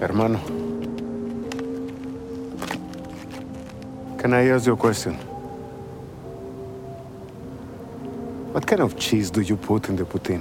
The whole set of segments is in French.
Hermano. Can I ask you a question? What kind of cheese do you put in the poutine?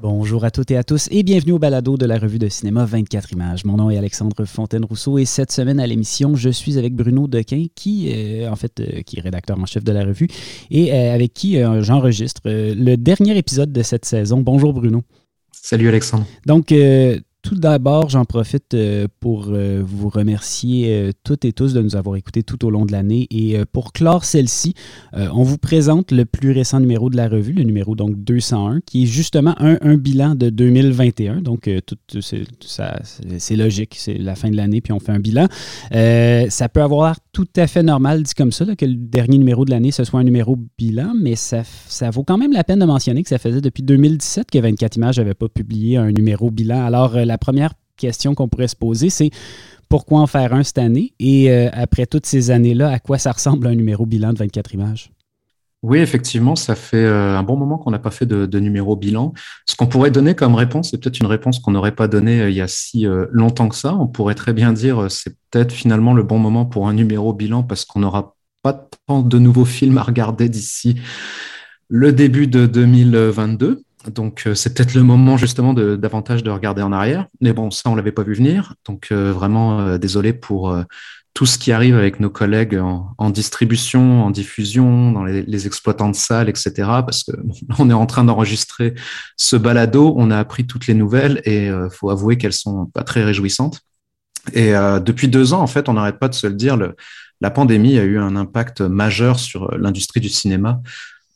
Bonjour à toutes et à tous et bienvenue au balado de la revue de cinéma 24 images. Mon nom est Alexandre Fontaine-Rousseau et cette semaine à l'émission, je suis avec Bruno Dequin qui, euh, en fait, euh, qui est rédacteur en chef de la revue et euh, avec qui euh, j'enregistre euh, le dernier épisode de cette saison. Bonjour Bruno. Salut Alexandre. Donc, euh, tout d'abord, j'en profite euh, pour euh, vous remercier euh, toutes et tous de nous avoir écoutés tout au long de l'année. Et pour clore celle-ci, on vous présente le plus récent numéro de la revue, le numéro donc 201, qui est justement un, bilan de 2021. Donc, euh, tout, c'est, logique, c'est la fin de l'année, puis on fait un bilan. Ça peut avoir tout à fait normal, dit comme ça, que le dernier numéro de l'année, ce soit un numéro bilan, mais ça, ça vaut quand même la peine de mentionner que ça faisait depuis 2017 que 24 images n'avait pas publié un numéro bilan. Alors, euh, la première question qu'on pourrait se poser, c'est pourquoi en faire un cette année? Et euh, après toutes ces années-là, à quoi ça ressemble un numéro bilan de 24 images? Oui, effectivement, ça fait euh, un bon moment qu'on n'a pas fait de, numéro bilan. Ce qu'on pourrait donner comme réponse, c'est peut-être une réponse qu'on n'aurait pas donnée euh, il y a si euh, longtemps que ça. On pourrait très bien dire c'est peut-être finalement le bon moment pour un numéro bilan parce qu'on n'aura pas tant de nouveaux films à regarder d'ici le début de 2022. Donc c'est peut-être le moment justement de davantage de regarder en arrière. Mais bon, ça on l'avait pas vu venir. Donc vraiment désolé pour tout ce qui arrive avec nos collègues en, distribution, en diffusion, dans les, exploitants de salles, etc. Parce que on est en train d'enregistrer ce balado, on a appris toutes les nouvelles et euh, faut avouer qu'elles sont pas très réjouissantes. Et euh, depuis deux ans, en fait, on n'arrête pas de se le dire, la pandémie a eu un impact majeur sur l'industrie du cinéma.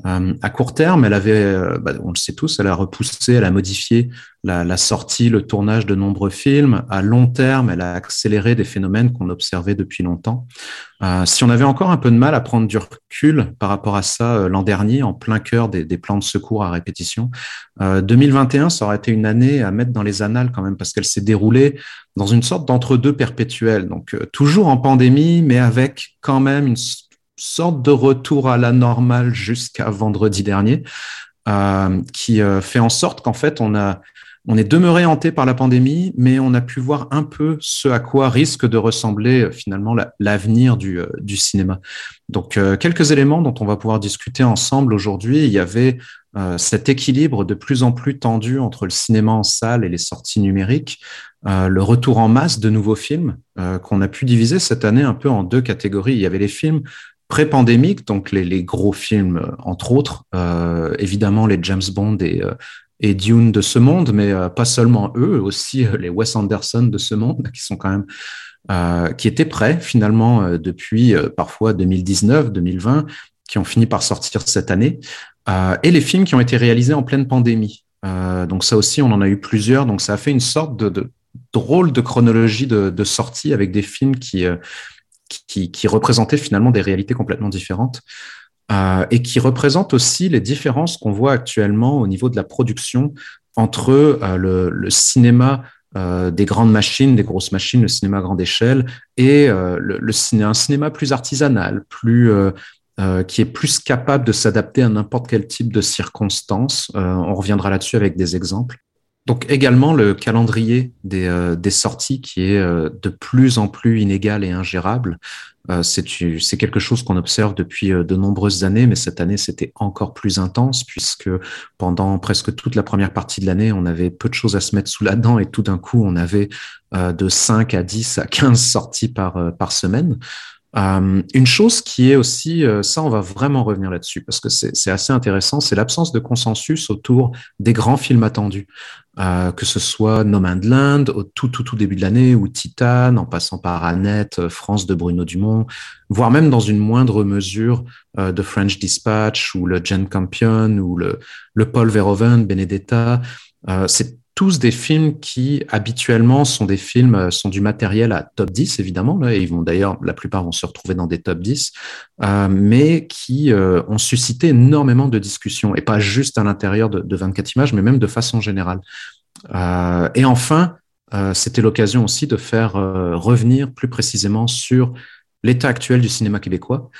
Euh, à court terme, elle avait, euh, bah, on le sait tous, elle a repoussé, elle a modifié la, la, sortie, le tournage de nombreux films. À long terme, elle a accéléré des phénomènes qu'on observait depuis longtemps. Euh, si on avait encore un peu de mal à prendre du recul par rapport à ça l'an dernier, en plein cœur des, des, plans de secours à répétition, 2021, ça aurait été une année à mettre dans les annales quand même, parce qu'elle s'est déroulée dans une sorte d'entre-deux perpétuel. Donc toujours en pandémie, mais avec quand même une sorte de retour à la normale jusqu'à vendredi dernier, euh, qui euh, fait en sorte qu'en fait, on a on est demeuré hanté par la pandémie, mais on a pu voir un peu ce à quoi risque de ressembler euh, finalement l'avenir du, cinéma. Donc, quelques éléments dont on va pouvoir discuter ensemble aujourd'hui. Il y avait cet équilibre de plus en plus tendu entre le cinéma en salle et les sorties numériques, le retour en masse de nouveaux films qu'on a pu diviser cette année un peu en deux catégories. Il y avait les films pré-pandémique, donc les, les, gros films, euh, entre autres, euh, évidemment les James Bond et, euh, et Dune de ce monde, mais euh, pas seulement eux, aussi euh, les Wes Anderson de ce monde, qui sont quand même, euh, qui étaient prêts finalement depuis parfois 2019, 2020, qui ont fini par sortir cette année, et les films qui ont été réalisés en pleine pandémie. donc ça aussi, on en a eu plusieurs, donc ça a fait une sorte de, de drôle de chronologie de, de sortie avec des films qui qui, qui représentaient finalement des réalités complètement différentes euh, et qui représentent aussi les différences qu'on voit actuellement au niveau de la production entre euh, le, cinéma euh, des grandes machines, des grosses machines, le cinéma à grande échelle, et le, un cinéma plus artisanal, plus qui est plus capable de s'adapter à n'importe quel type de circonstances. on reviendra là-dessus avec des exemples. Donc également le calendrier des, euh, sorties qui est euh, de plus en plus inégal et ingérable. Euh, c'est quelque chose qu'on observe depuis de nombreuses années, mais cette année c'était encore plus intense puisque pendant presque toute la première partie de l'année, on avait peu de choses à se mettre sous la dent et tout d'un coup on avait de 5 à 10 à 15 sorties par, semaine. Une chose qui est aussi, ça on va vraiment revenir là-dessus parce que c'est assez intéressant, c'est l'absence de consensus autour des grands films attendus, euh, que ce soit No Man's Land au tout tout tout début de l'année ou Titan, en passant par Annette, euh, France de Bruno Dumont, voire même dans une moindre mesure euh, French Dispatch ou le Jane Campion ou le, le Paul Verhoeven, Benedetta. Euh, tous des films qui habituellement sont des films, euh, sont du matériel à top 10 évidemment, là, et ils vont d'ailleurs, la plupart vont se retrouver dans des top 10, euh, mais qui euh, ont suscité énormément de discussions, et pas juste à l'intérieur de, de, 24 images, mais même de façon générale. Et enfin, c'était l'occasion aussi de faire revenir plus précisément sur l'état actuel du cinéma québécois,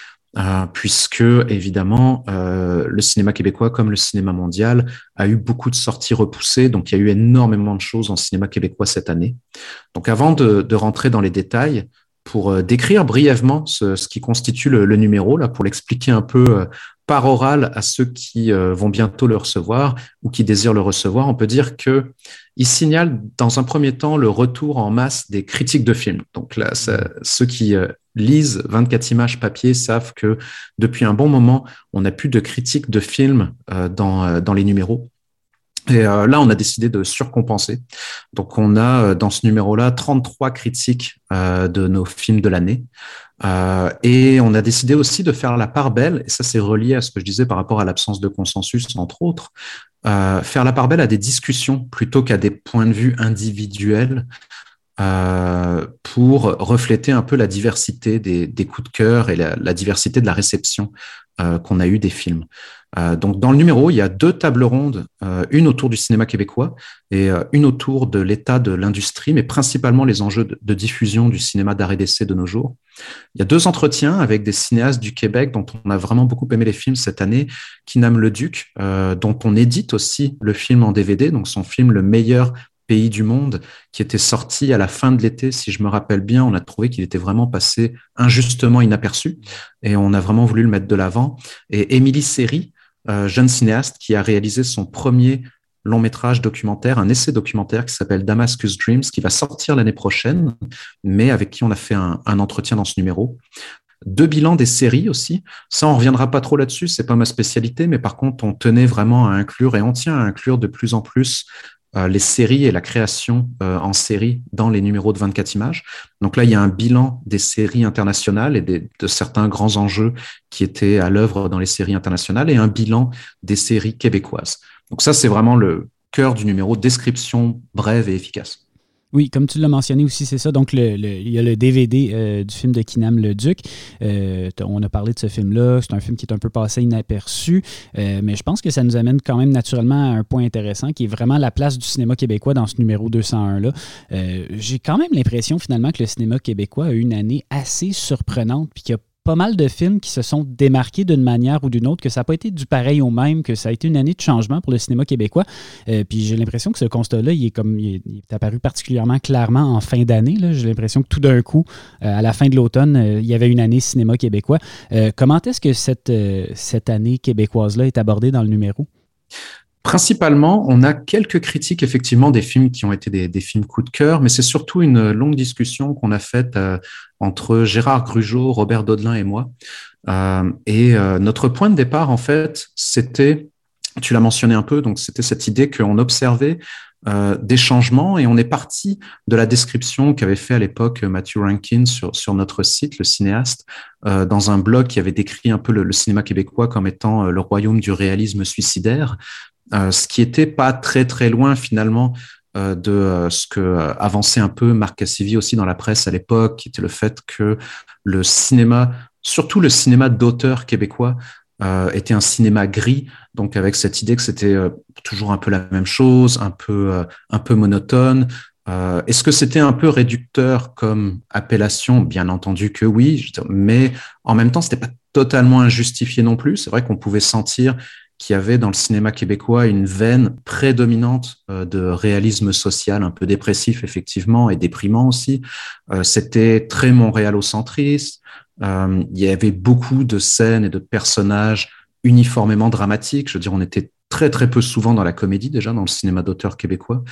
puisque évidemment le cinéma québécois comme le cinéma mondial a eu beaucoup de sorties repoussées, donc il y a eu énormément de choses en cinéma québécois cette année. Donc avant de, de rentrer dans les détails, pour décrire brièvement ce, ce qui constitue le, le, numéro, là, pour l'expliquer un peu par oral à ceux qui euh, vont bientôt le recevoir ou qui désirent le recevoir, on peut dire que il signale dans un premier temps le retour en masse des critiques de films. Donc là, ceux qui euh, lisent 24 images papier savent que depuis un bon moment, on n'a plus de critiques de films euh, dans, dans les numéros. Et là, on a décidé de surcompenser. Donc, on a dans ce numéro-là 33 critiques de nos films de l'année. Euh, et on a décidé aussi de faire la part belle, et ça c'est relié à ce que je disais par rapport à l'absence de consensus, entre autres, euh, faire la part belle à des discussions plutôt qu'à des points de vue individuels euh, pour refléter un peu la diversité des, coups de cœur et la, diversité de la réception euh, qu'on a eu des films. Euh, donc dans le numéro, il y a deux tables rondes, euh, une autour du cinéma québécois et une autour de l'état de l'industrie, mais principalement les enjeux de, diffusion du cinéma d'arrêt d'essai de nos jours. Il y a deux entretiens avec des cinéastes du Québec dont on a vraiment beaucoup aimé les films cette année, Kinam Le Duc, dont on édite aussi le film en DVD, donc son film Le meilleur pays du monde, qui était sorti à la fin de l'été, si je me rappelle bien. On a trouvé qu'il était vraiment passé injustement inaperçu et on a vraiment voulu le mettre de l'avant. Et Émilie Seri, euh, jeune cinéaste qui a réalisé son premier long métrage documentaire, un essai documentaire qui s'appelle Damascus Dreams, qui va sortir l'année prochaine, mais avec qui on a fait un, entretien dans ce numéro. Deux bilans des séries aussi. Ça, on reviendra pas trop là-dessus, c'est pas ma spécialité, mais par contre, on tenait vraiment à inclure et on tient à inclure de plus en plus les séries et la création euh, en série dans les numéros de 24 images. Donc là, il y a un bilan des séries internationales et de certains grands enjeux qui étaient à l'œuvre dans les séries internationales et un bilan des séries québécoises. Donc ça, c'est vraiment le cœur du numéro, description brève et efficace. Oui, comme tu l'as mentionné aussi, c'est ça. Donc, le, il y a le DVD euh, du film de Kinam le Duc. Euh, on a parlé de ce film-là. C'est un film qui est un peu passé inaperçu, euh, mais je pense que ça nous amène quand même naturellement à un point intéressant qui est vraiment la place du cinéma québécois dans ce numéro 201-là. J'ai quand même l'impression finalement que le cinéma québécois a eu une année assez surprenante puis qu'il y a pas mal de films qui se sont démarqués d'une manière ou d'une autre, que ça n'a pas été du pareil au même, que ça a été une année de changement pour le cinéma québécois. Euh, puis j'ai l'impression que ce constat-là, est comme apparu particulièrement clairement en fin d'année. J'ai l'impression que tout d'un coup, euh, à la fin de l'automne, euh, il y avait une année cinéma québécois. comment est-ce que cette, cette année québécoise-là est abordée dans le numéro? Principalement, on a quelques critiques effectivement des films qui ont été des, films coup de cœur, mais c'est surtout une longue discussion qu'on a faite euh, entre Gérard Grugeot, Robert Daudelin et moi. Euh, et euh, notre point de départ, en fait, c'était, tu l'as mentionné un peu, donc c'était cette idée qu'on observait des changements et on est parti de la description qu'avait fait à l'époque Matthew Rankin sur, sur notre site, le cinéaste, dans un blog qui avait décrit un peu le, le cinéma québécois comme étant le royaume du réalisme suicidaire. Euh, ce qui était pas très très loin finalement euh, de euh, ce que avançait un peu Marc Cassivi aussi dans la presse à l'époque, qui était le fait que le cinéma, surtout le cinéma d'auteur québécois, était un cinéma gris, donc avec cette idée que c'était toujours un peu la même chose, un peu un peu monotone. Est-ce que c'était un peu réducteur comme appellation? Bien entendu que oui, mais en même temps, c'était pas totalement injustifié non plus. C'est vrai qu'on pouvait sentir qui avait dans le cinéma québécois une veine prédominante euh, de réalisme social, un peu dépressif effectivement et déprimant aussi. Euh, c'était très montréalocentriste. Euh, il y avait beaucoup de scènes et de personnages uniformément dramatiques. Je veux dire, on était très très peu souvent dans la comédie déjà dans le cinéma d'auteur québécois.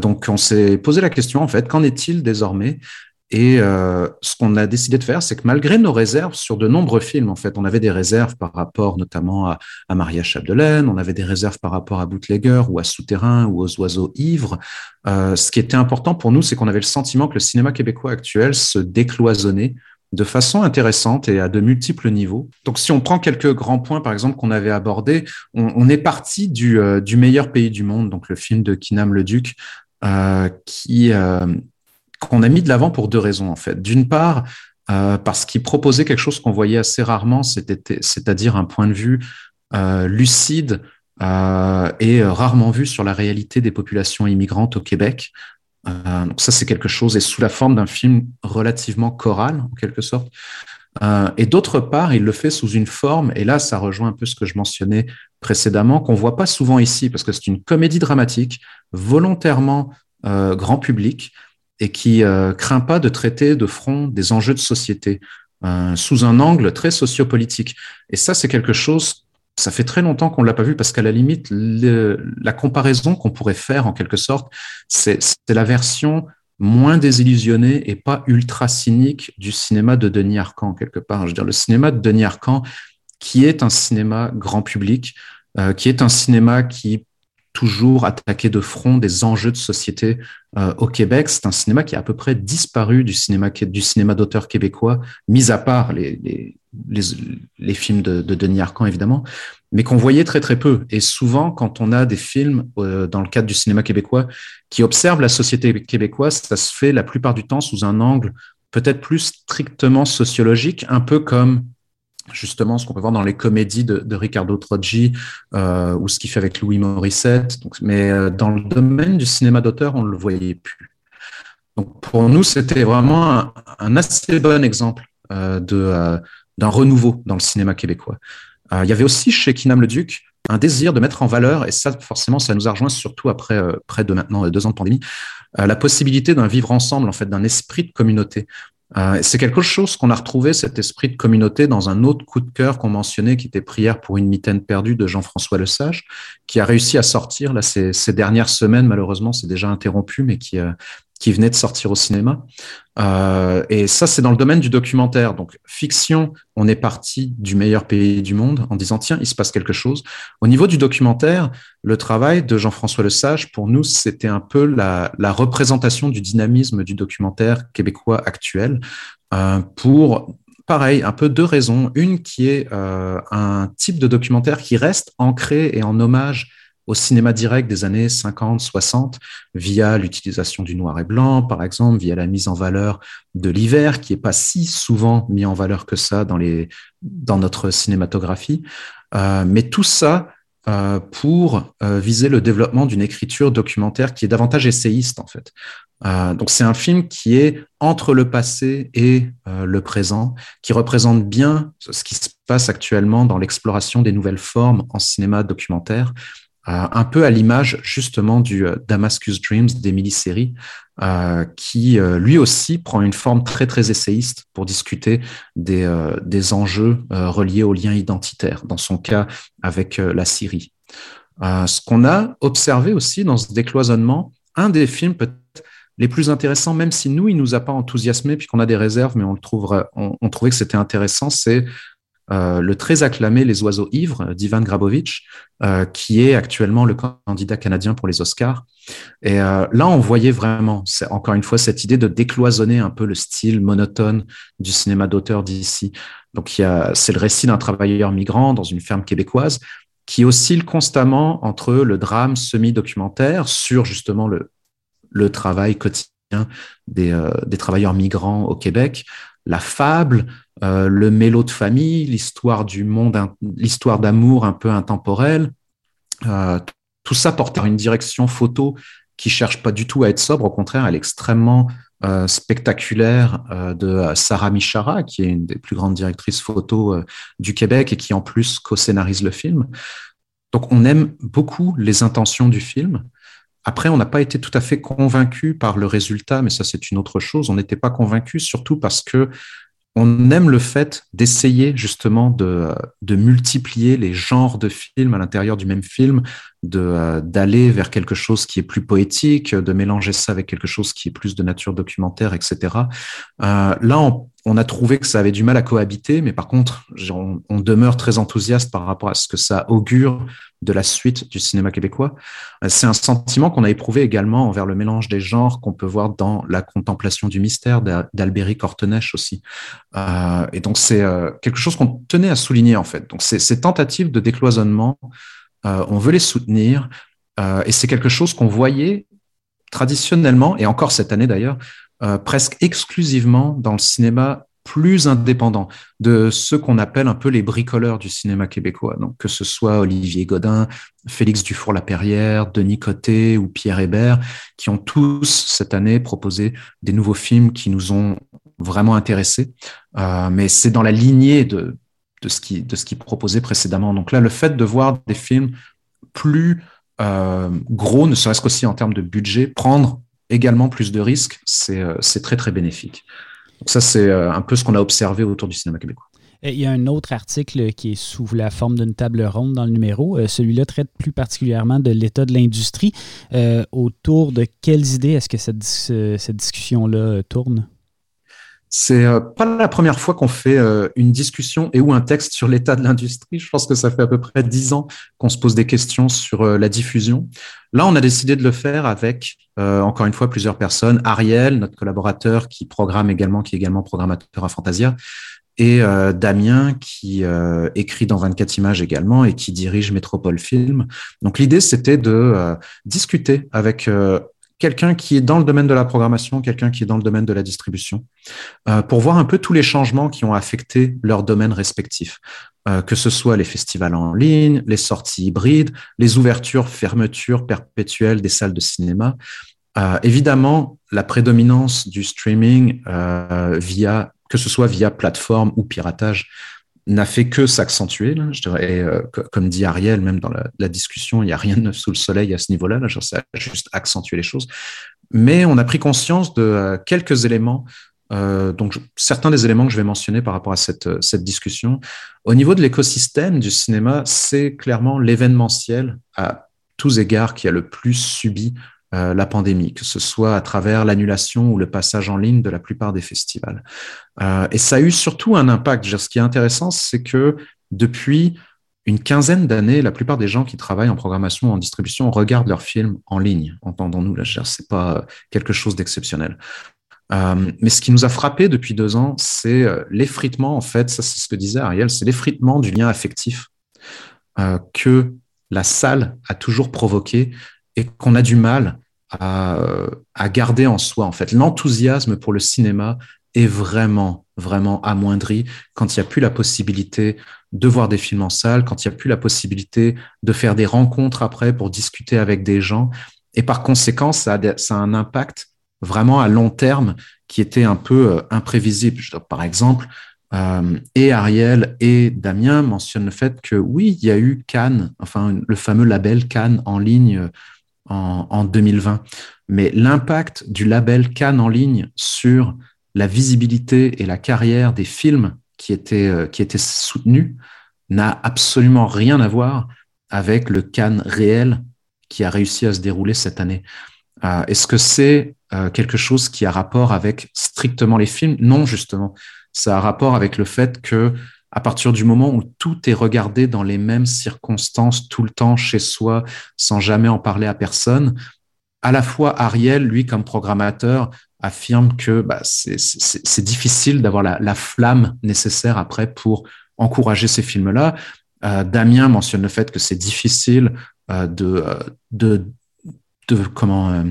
donc on s'est posé la question en fait, qu'en est-il désormais et euh, ce qu'on a décidé de faire, c'est que malgré nos réserves sur de nombreux films, en fait, on avait des réserves par rapport notamment à, Maria Chapdelaine, on avait des réserves par rapport à Bootlegger ou à Souterrain ou aux Oiseaux Ivres. Euh, ce qui était important pour nous, c'est qu'on avait le sentiment que le cinéma québécois actuel se décloisonnait de façon intéressante et à de multiples niveaux. Donc, si on prend quelques grands points, par exemple, qu'on avait abordés, on, on est parti du, euh, du, meilleur pays du monde, donc le film de Kinam Le Duc, euh, qui euh, qu'on a mis de l'avant pour deux raisons en fait. D'une part, euh, parce qu'il proposait quelque chose qu'on voyait assez rarement, c'est-à-dire un point de vue euh, lucide euh, et rarement vu sur la réalité des populations immigrantes au Québec. donc ça, c'est quelque chose, et sous la forme d'un film relativement choral, en quelque sorte. et d'autre part, il le fait sous une forme, et là, ça rejoint un peu ce que je mentionnais précédemment, qu'on voit pas souvent ici, parce que c'est une comédie dramatique volontairement grand public et qui craint pas de traiter de front des enjeux de société sous un angle très sociopolitique. Et ça, c'est quelque chose ça fait très longtemps qu'on ne l'a pas vu parce qu'à la limite, la comparaison qu'on pourrait faire en quelque sorte, c'est la version moins désillusionnée et pas ultra cynique du cinéma de Denis Arcand quelque part. Je veux dire, le cinéma de Denis Arcand, qui est un cinéma grand public, euh, qui est un cinéma qui toujours attaqué de front des enjeux de société euh, au Québec. C'est un cinéma qui a à peu près disparu du cinéma, du cinéma d'auteur québécois, mis à part les, films de, Denis Arcand, évidemment, mais qu'on voyait très très peu. Et souvent, quand on a des films euh, dans le cadre du cinéma québécois qui observent la société québécoise, ça se fait la plupart du temps sous un angle peut-être plus strictement sociologique, un peu comme justement ce qu'on peut voir dans les comédies de, Ricardo Troggi euh, ou ce qu'il fait avec Louis Morissette. mais euh, dans le domaine du cinéma d'auteur, on ne le voyait plus. Donc pour nous, c'était vraiment un, assez bon exemple de d'un renouveau dans le cinéma québécois. Euh, il y avait aussi chez Kinam le Duc un désir de mettre en valeur, et ça forcément ça nous a rejoint surtout après euh, près de maintenant euh, deux ans de pandémie, la possibilité d'un vivre ensemble, en fait, d'un esprit de communauté. C'est quelque chose qu'on a retrouvé, cet esprit de communauté, dans un autre coup de cœur qu'on mentionnait, qui était Prière pour une mitaine perdue de Jean-François Lesage, qui a réussi à sortir là, ces, ces dernières semaines, malheureusement c'est déjà interrompu, mais qui, qui venait de sortir au cinéma. Euh, et ça, c'est dans le domaine du documentaire. Donc, fiction, on est parti du meilleur pays du monde en disant, tiens, il se passe quelque chose. Au niveau du documentaire, le travail de Jean-François Lesage, pour nous, c'était un peu la, la, représentation du dynamisme du documentaire québécois actuel euh, pour pareil, un peu deux raisons. Une qui est euh, un type de documentaire qui reste ancré et en hommage au cinéma direct des années 50, 60, via l'utilisation du noir et blanc, par exemple, via la mise en valeur de l'hiver, qui est pas si souvent mis en valeur que ça dans, les, dans notre cinématographie. Euh, mais tout ça euh, pour euh, viser le développement d'une écriture documentaire qui est davantage essayiste, en fait. donc c'est un film qui est entre le passé et le présent, qui représente bien ce qui se passe actuellement dans l'exploration des nouvelles formes en cinéma documentaire un peu à l'image justement du euh, Damascus Dreams d'Emily Seri, euh, qui lui aussi prend une forme très très essayiste pour discuter des, des enjeux reliés aux liens identitaires, dans son cas avec la Syrie. ce qu'on a observé aussi dans ce décloisonnement, un des films peut-être les plus intéressants, même si nous, il nous a pas enthousiasmé, puis qu'on a des réserves, mais on trouvait que c'était intéressant, c'est euh, le très acclamé Les Oiseaux Ivres d'Ivan Grabovich, euh, qui est actuellement le candidat canadien pour les Oscars. Et euh, là, on voyait vraiment, encore une fois, cette idée de décloisonner un peu le style monotone du cinéma d'auteur d'ici. Donc, c'est le récit d'un travailleur migrant dans une ferme québécoise qui oscille constamment entre le drame semi-documentaire sur justement le, le travail quotidien des, des travailleurs migrants au Québec, la fable, euh, le mélo de famille, l'histoire du monde, l'histoire d'amour un peu intemporelle. Euh, tout ça porte par une direction photo qui cherche pas du tout à être sobre. Au contraire, elle est extrêmement euh, spectaculaire de Sarah Michara, qui est une des plus grandes directrices photo du Québec et qui en plus co-scénarise le film. Donc on aime beaucoup les intentions du film. Après, on n'a pas été tout à fait convaincu par le résultat, mais ça c'est une autre chose. On n'était pas convaincu, surtout parce que on aime le fait d'essayer justement de, multiplier les genres de films à l'intérieur du même film, d'aller vers quelque chose qui est plus poétique, de mélanger ça avec quelque chose qui est plus de nature documentaire, etc. Euh, là, on, on, a trouvé que ça avait du mal à cohabiter, mais par contre, on, on, demeure très enthousiaste par rapport à ce que ça augure de la suite du cinéma québécois. Euh, c'est un sentiment qu'on a éprouvé également envers le mélange des genres qu'on peut voir dans La contemplation du mystère d'Alberi Cortenèche aussi. Euh, et donc, c'est euh, quelque chose qu'on tenait à souligner en fait. Donc, ces tentatives de décloisonnement euh, on veut les soutenir, euh, et c'est quelque chose qu'on voyait traditionnellement, et encore cette année d'ailleurs, euh, presque exclusivement dans le cinéma plus indépendant de ceux qu'on appelle un peu les bricoleurs du cinéma québécois. Donc, que ce soit Olivier Godin, Félix Dufour-Laperrière, Denis Côté ou Pierre Hébert, qui ont tous cette année proposé des nouveaux films qui nous ont vraiment intéressé. mais c'est dans la lignée de, de ce qui de ce qui proposait précédemment. Donc là, le fait de voir des films plus gros, ne serait-ce qu'aussi en termes de budget, prendre également plus de risques, c'est très très bénéfique. Donc ça, c'est un peu ce qu'on a observé autour du cinéma québécois. Il y a un autre article qui est sous la forme d'une table ronde dans le numéro. Euh, celui-là traite plus particulièrement de l'état de l'industrie. Euh, autour de quelles idées est-ce que cette, cette discussion-là tourne? C'est euh, pas la première fois qu'on fait une discussion et ou un texte sur l'état de l'industrie. Je pense que ça fait à peu près dix ans qu'on se pose des questions sur la diffusion. Là, on a décidé de le faire avec, encore une fois, plusieurs personnes. Ariel, notre collaborateur qui programme également, qui est également programmateur à Fantasia, et euh, Damien qui euh, écrit dans 24 images également et qui dirige Métropole Film. Donc l'idée c'était de euh, discuter avec quelqu'un qui est dans le domaine de la programmation, quelqu'un qui est dans le domaine de la distribution, pour voir un peu tous les changements qui ont affecté leurs domaines respectifs, que ce soit les festivals en ligne, les sorties hybrides, les ouvertures, fermetures perpétuelles des salles de cinéma. évidemment, la prédominance du streaming via que ce soit via plateforme ou piratage, n'a fait que s'accentuer. Je dirais, euh, comme dit Ariel, même dans la, discussion, il n'y a rien de sous le soleil à ce niveau-là. Là, ça a juste accentué les choses. Mais on a pris conscience de euh, quelques éléments. Euh, donc, certains des éléments que je vais mentionner par rapport à cette, cette discussion. Au niveau de l'écosystème du cinéma, c'est clairement l'événementiel à tous égards qui a le plus subi euh, la pandémie, que ce soit à travers l'annulation ou le passage en ligne de la plupart des festivals. Euh, et ça a eu surtout un impact. Ce qui est intéressant, c'est que depuis une quinzaine d'années, la plupart des gens qui travaillent en programmation, en distribution, regardent leurs films en ligne. Entendons-nous, là, c'est pas quelque chose d'exceptionnel. Euh, mais ce qui nous a frappé depuis deux ans, c'est l'effritement, en fait, ça c'est ce que disait Ariel, c'est l'effritement du lien affectif que la salle a toujours provoqué et qu'on a du mal à, garder en soi. En fait, l'enthousiasme pour le cinéma est vraiment, vraiment amoindri quand il n'y a plus la possibilité de voir des films en salle, quand il n'y a plus la possibilité de faire des rencontres après pour discuter avec des gens. Et par conséquent, ça a, un impact vraiment à long terme qui était un peu euh, imprévisible. Par exemple, euh, et Ariel et Damien mentionnent le fait que oui, il y a eu Cannes, enfin le fameux label Cannes en ligne en, 2020. Mais l'impact du label Cannes en ligne sur la visibilité et la carrière des films qui étaient, euh, qui étaient soutenus n'a absolument rien à voir avec le Cannes réel qui a réussi à se dérouler cette année. Euh, est-ce que c'est euh, quelque chose qui a rapport avec strictement les films? Non, justement. Ça a rapport avec le fait que à partir du moment où tout est regardé dans les mêmes circonstances tout le temps chez soi, sans jamais en parler à personne, à la fois Ariel, lui, comme programmateur, affirme que bah, c'est difficile d'avoir la, flamme nécessaire après pour encourager ces films-là. Euh, Damien mentionne le fait que c'est difficile euh, de, euh, de, de, comment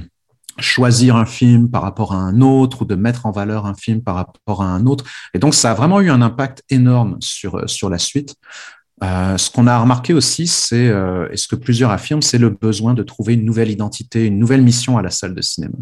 choisir un film par rapport à un autre ou de mettre en valeur un film par rapport à un autre. Et donc, ça a vraiment eu un impact énorme sur, sur la suite. Euh, ce qu'on a remarqué aussi, c'est, euh, et ce que plusieurs affirment, c'est le besoin de trouver une nouvelle identité, une nouvelle mission à la salle de cinéma,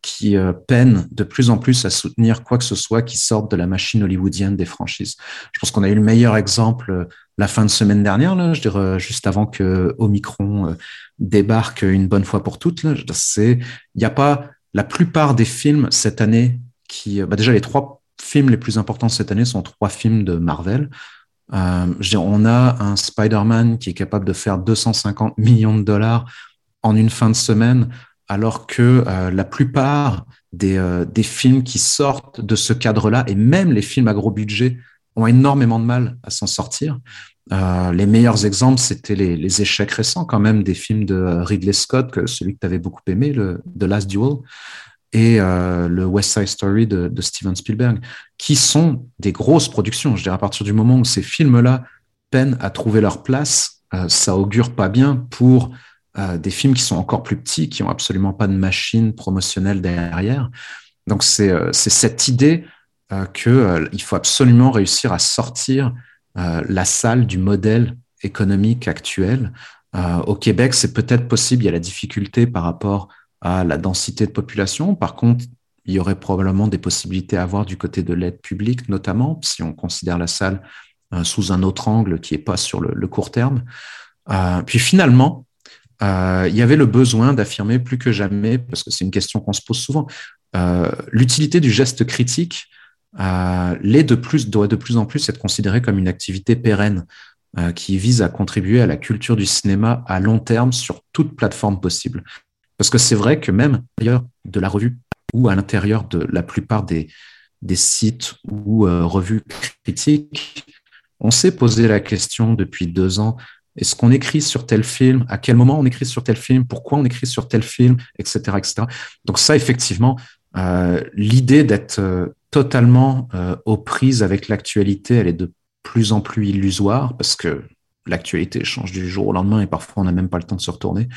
qui euh, peine de plus en plus à soutenir quoi que ce soit qui sorte de la machine hollywoodienne des franchises. Je pense qu'on a eu le meilleur exemple euh, la fin de semaine dernière, je dirais juste avant que Omicron euh, débarque une bonne fois pour toutes. Il n'y a pas la plupart des films cette année qui, bah déjà les trois films les plus importants cette année sont trois films de Marvel. Euh, on a un Spider-Man qui est capable de faire 250 millions de dollars en une fin de semaine, alors que euh, la plupart des, euh, des, films qui sortent de ce cadre-là, et même les films à gros budget, ont énormément de mal à s'en sortir. Euh, les meilleurs exemples, c'était les, échecs récents quand même des films de Ridley Scott, que celui que tu avais beaucoup aimé, le The Last Duel, et euh, le West Side Story de, Steven Spielberg, qui sont des grosses productions. Je dirais à partir du moment où ces films-là peinent à trouver leur place, euh, ça augure pas bien pour des films qui sont encore plus petits, qui ont absolument pas de machine promotionnelle derrière. Donc c'est cette idée qu'il il faut absolument réussir à sortir la salle du modèle économique actuel. au Québec, c'est peut-être possible, il y a la difficulté par rapport à la densité de population. Par contre, il y aurait probablement des possibilités à avoir du côté de l'aide publique, notamment si on considère la salle sous un autre angle qui n'est pas sur le, court terme. puis finalement, il y avait le besoin d'affirmer plus que jamais, parce que c'est une question qu'on se pose souvent, l'utilité du geste critique l'est de plus, doit de plus en plus être considérée comme une activité pérenne. Euh, qui vise à contribuer à la culture du cinéma à long terme sur toute plateforme possible. Parce que c'est vrai que même l'intérieur de la revue ou à l'intérieur de la plupart des, des sites ou euh, revues critiques, on s'est posé la question depuis deux ans, est-ce qu'on écrit sur tel film? À quel moment on écrit sur tel film? Pourquoi on écrit sur tel film? Etc. etc. Donc ça, effectivement, euh, l'idée d'être euh, totalement aux prises avec l'actualité, elle est de plus en plus illusoire parce que l'actualité change du jour au lendemain et parfois on n'a même pas le temps de se retourner.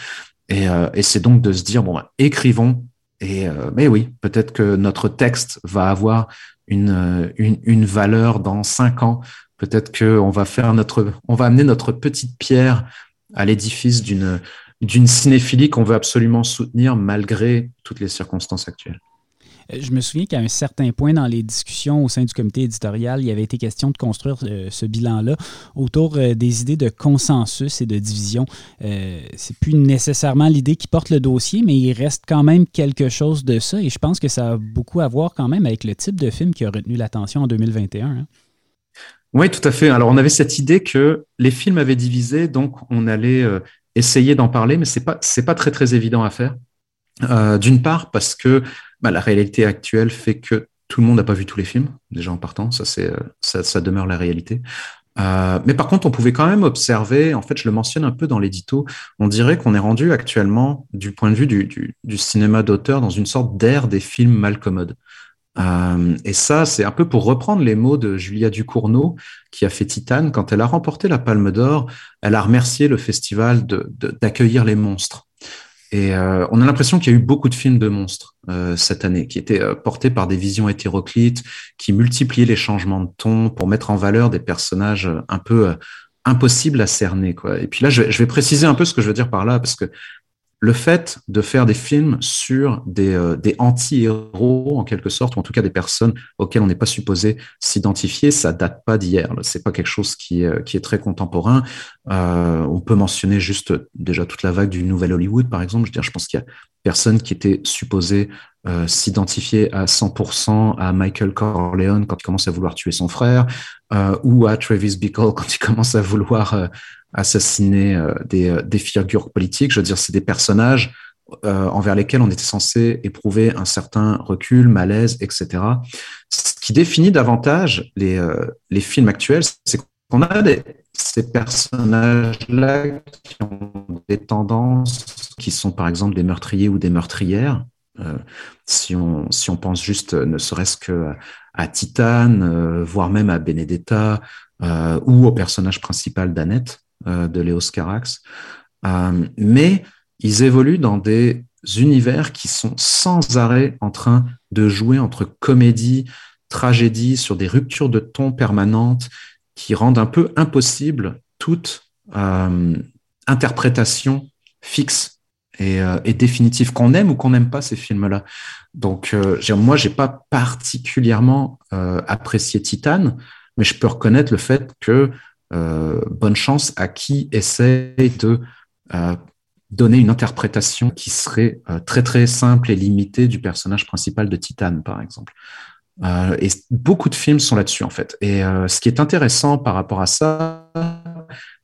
Et, euh, et c'est donc de se dire, bon, ben, écrivons. Et, euh, mais oui, peut-être que notre texte va avoir une, euh, une, une valeur dans cinq ans. Peut-être qu'on va faire notre, on va amener notre petite pierre à l'édifice d'une, d'une cinéphilie qu'on veut absolument soutenir malgré toutes les circonstances actuelles. Euh, je me souviens qu'à un certain point dans les discussions au sein du comité éditorial, il avait été question de construire euh, ce bilan-là autour euh, des idées de consensus et de division. c'est plus nécessairement l'idée qui porte le dossier, mais il reste quand même quelque chose de ça et je pense que ça a beaucoup à voir quand même avec le type de film qui a retenu l'attention en 2021. Hein. Oui, tout à fait. Alors, on avait cette idée que les films avaient divisé, donc on allait essayer d'en parler, mais c'est pas c'est pas très très évident à faire. D'une part parce que bah, la réalité actuelle fait que tout le monde n'a pas vu tous les films, déjà en partant, ça, c'est, euh, ça, demeure la réalité. Euh, mais par contre, on pouvait quand même observer, en fait, je le mentionne un peu dans l'édito, on dirait qu'on est rendu actuellement, du point de vue du, cinéma d'auteur, dans une sorte d'ère des films mal commodes. Euh, et ça, c'est un peu pour reprendre les mots de Julia Ducournau, qui a fait Titane. Quand elle a remporté la Palme d'Or, elle a remercié le festival d'accueillir les monstres. Et euh, on a l'impression qu'il y a eu beaucoup de films de monstres euh, cette année, qui étaient euh, portés par des visions hétéroclites, qui multipliaient les changements de ton pour mettre en valeur des personnages un peu impossibles à cerner. Et puis là, je vais, préciser un peu ce que je veux dire par là, parce que le fait de faire des films sur des, euh, des anti-héros, en quelque sorte, ou en tout cas des personnes auxquelles on n'est pas supposé s'identifier, ça date pas d'hier. C'est pas quelque chose qui est, est très contemporain. Euh, on peut mentionner juste déjà toute la vague du Nouvel Hollywood, par exemple. Je, veux je pense qu'il y a personne qui était supposé euh, s'identifier à 100% à Michael Corleone quand il commence à vouloir tuer son frère, euh, ou à Travis Bickle quand il commence à vouloir euh, assassiner euh, des, euh, des, figures politiques. Je veux dire, c'est des personnages euh, envers lesquels on était censé éprouver un certain recul, malaise, etc. Ce qui définit davantage les, les films actuels, c'est qu'on a des, ces personnages-là qui ont des tendances qui sont par exemple des meurtriers ou des meurtrières. Euh, si, on, si on pense juste ne serait-ce que à Titane, voire même à Benedetta euh, ou au personnage principal d'Annette, euh, de Léos Carax. Euh, mais ils évoluent dans des univers qui sont sans arrêt en train de jouer entre comédie, tragédie, sur des ruptures de ton permanentes qui rendent un peu impossible toute euh, interprétation fixe et, définitive, qu'on aime ou qu'on n'aime pas ces films-là. Donc, euh, moi, j'ai pas particulièrement euh, apprécié Titane, mais je peux reconnaître le fait que euh, bonne chance à qui essaye de euh, donner une interprétation qui serait euh, très très simple et limitée du personnage principal de Titane, par exemple. et beaucoup de films sont là-dessus, en fait. Et ce qui est intéressant par rapport à ça,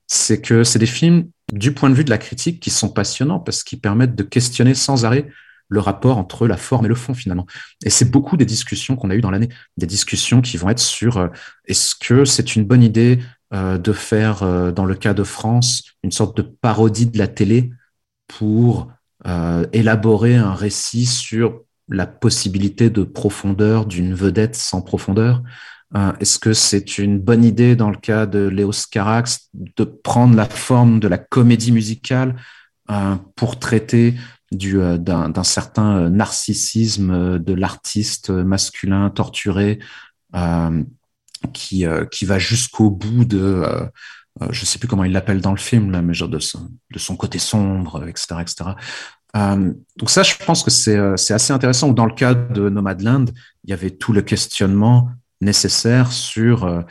c'est que c'est des films, du point de vue de la critique, qui sont passionnants parce qu'ils permettent de questionner sans arrêt le rapport entre la forme et le fond finalement. Et c'est beaucoup des discussions qu'on a eues dans l'année, des discussions qui vont être sur est-ce que c'est une bonne idée euh, de faire, euh, dans le cas de France, une sorte de parodie de la télé pour euh, élaborer un récit sur la possibilité de profondeur d'une vedette sans profondeur. Est-ce que c'est une bonne idée dans le cas de Léos Carax de prendre la forme de la comédie musicale pour traiter d'un certain narcissisme de l'artiste masculin torturé euh, qui va jusqu'au bout de, euh, euh, je sais plus comment il l'appelle dans le film, là, mais genre de son, de son côté sombre, etc., etc. donc ça, je pense que c'est assez intéressant. Dans le cas de Nomadland, il y avait tout le questionnement nécessaire sur